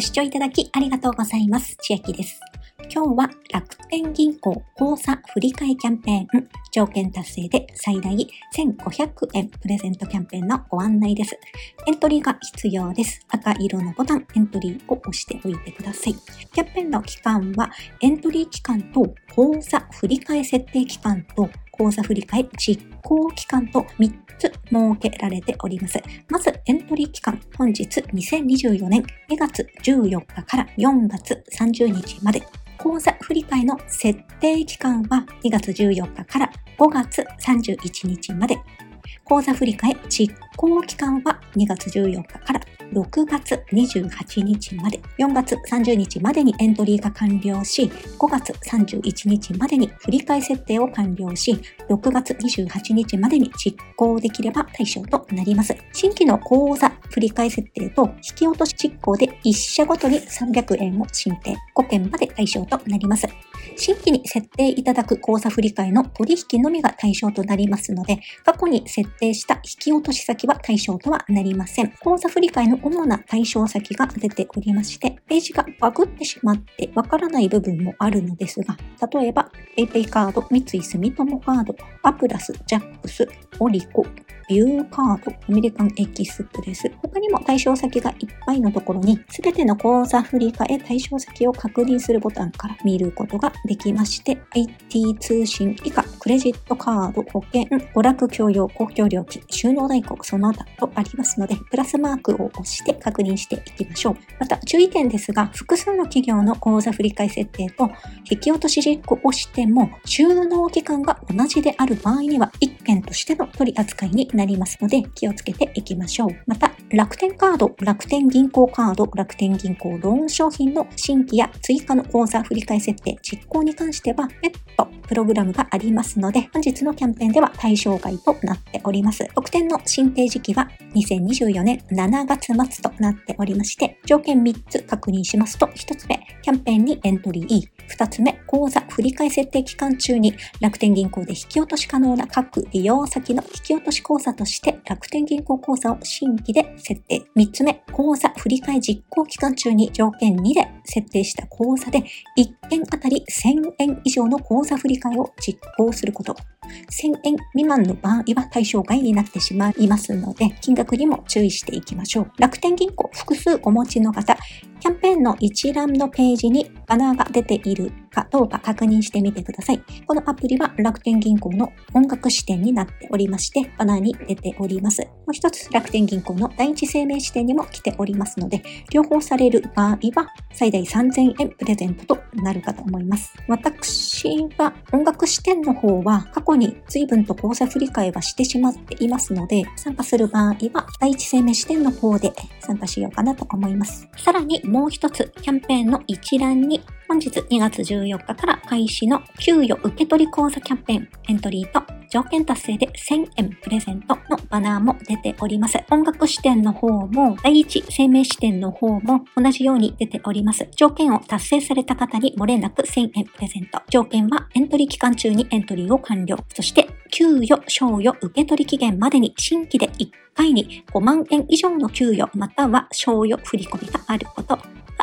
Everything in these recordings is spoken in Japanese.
ご視聴いただきありがとうございます。千秋です。今日は楽天銀行口座振替キャンペーン条件達成で最大1500円プレゼントキャンペーンのご案内です。エントリーが必要です。赤色のボタンエントリーを押しておいてください。キャンペーンの期間はエントリー期間と口座振替設定期間と口座振替実行期間と3つ設けられております。まず、エントリー期間、本日2024年2月14日から4月30日まで。講座振替の設定期間は2月14日から5月31日まで。講座振替実行期間は2月14日から6月28日まで、4月30日までにエントリーが完了し、5月31日までに振り替え設定を完了し、6月28日までに実行できれば対象となります。新規の口座振り替え設定と引き落とし実行で1社ごとに300円を申請、5件まで対象となります。新規に設定いただく口座振替の取引のみが対象となりますので、過去に設定した引き落とし先は対象とはなりません。口座振替の主な対象先が出ておりまして、ページがバグってしまってわからない部分もあるのですが、例えば PayPay カード、三井住友カード、アプラス、ジャックス、オリコ、ビューカード、アメリカンエキスプレス、他にも対象先がいっぱいのところに、すべての口座振替対象先を確認するボタンから見ることができまして、IT 通信以下、クレジットカード、保険、娯楽共用、公共料金、収納代行、その他とありますので、プラスマークを押して確認していきましょう。また、注意点ですが、複数の企業の口座振替設定と引き落とし実行をしても、収納期間が同じである場合には、1件としての取り扱いになりますので、気をつけていきましょう。また、楽天カード、楽天銀行カード、楽天銀行ローン商品の新規や追加の口座振替設定、実行に関しては、別途プログラムがありますので、本日のキャンペーンでは対象外となっております。特典の申請時期は2024年7月末となっておりまして、条件3つ確認しますと、1つ目、キャンペーンにエントリー。2つ目、口座振替設定期間中に楽天銀行で引き落とし可能な各利用先の引き落とし口座として楽天銀行口座を新規で設定。3つ目、口座振替実行期間中に条件2で設定した口座で1件あたり1000円以上の口座振替を実行すること。1000円未満の場合は対象外になってしまいますので、金額にも注意していきましょう。楽天銀行複数お持ちの方、キャンペーンの一覧のページにバナーが出ているかどうか確認してみてください。このアプリは楽天銀行の音楽支店になっておりまして、バナーに出ております。もう一つ、楽天銀行の第一生命支店にも来ておりますので、両方される場合は最大3000円プレゼントとなるかと思います。私は音楽支店の方は過去に随分と口座振り替えはしてしまっていますので、参加する場合は第一生命支店の方で参加しようかなと思います。さらにもう一つ、キャンペーンの一覧に本日2月14日から開始の給与受取口座キャンペーンエントリーと条件達成で1000円プレゼントのバナーも出ております。音楽支店の方も、第一生命支店の方も同じように出ております。条件を達成された方に漏れなく1000円プレゼント。条件はエントリー期間中にエントリーを完了。そして、給与、賞与、受取期限までに新規で1回に5万円以上の給与または賞与振込があること。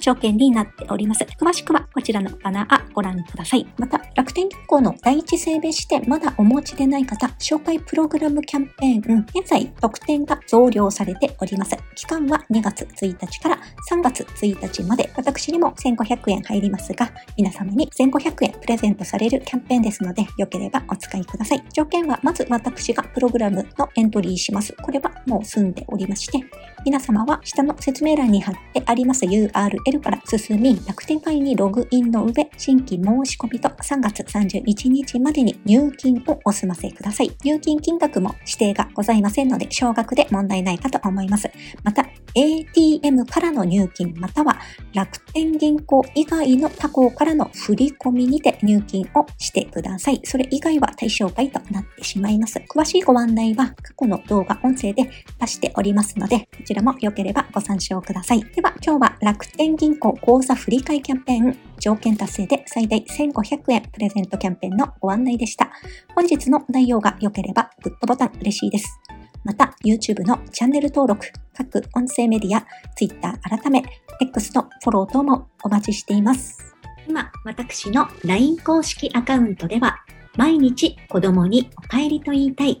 条件になっております。詳しくはこちらのバナーご覧ください。また、楽天銀行の第一生命支店まだお持ちでない方、紹介プログラムキャンペーン、現在特典が増量されております。期間は2月1日から3月1日まで、私にも1500円入りますが、皆様に1500円プレゼントされるキャンペーンですので、よければお使いください。条件はまず私がプログラムのエントリーします。これはもう済んでおりまして、皆様は下の説明欄に貼ってあります URL から進み、楽天会にログインの上、新規申し込みと3月31日までに入金をお済ませください。入金金額も指定がございませんので、少額で問題ないかと思います。また、ATM からの入金または楽天銀行以外の他行からの振り込みにて入金をしてください。それ以外は対象外となってしまいます。詳しいご案内は過去の動画、音声で出しておりますので、ちらも良ければご参照ください。では今日は楽天銀行口座振替キャンペーン条件達成で最大1500円プレゼントキャンペーンのご案内でした。本日の内容が良ければグッドボタン嬉しいです。また YouTube のチャンネル登録、各音声メディア、Twitter 改め、X のフォロー等もお待ちしています。今、私の LINE 公式アカウントでは、毎日子供にお帰りと言いたい、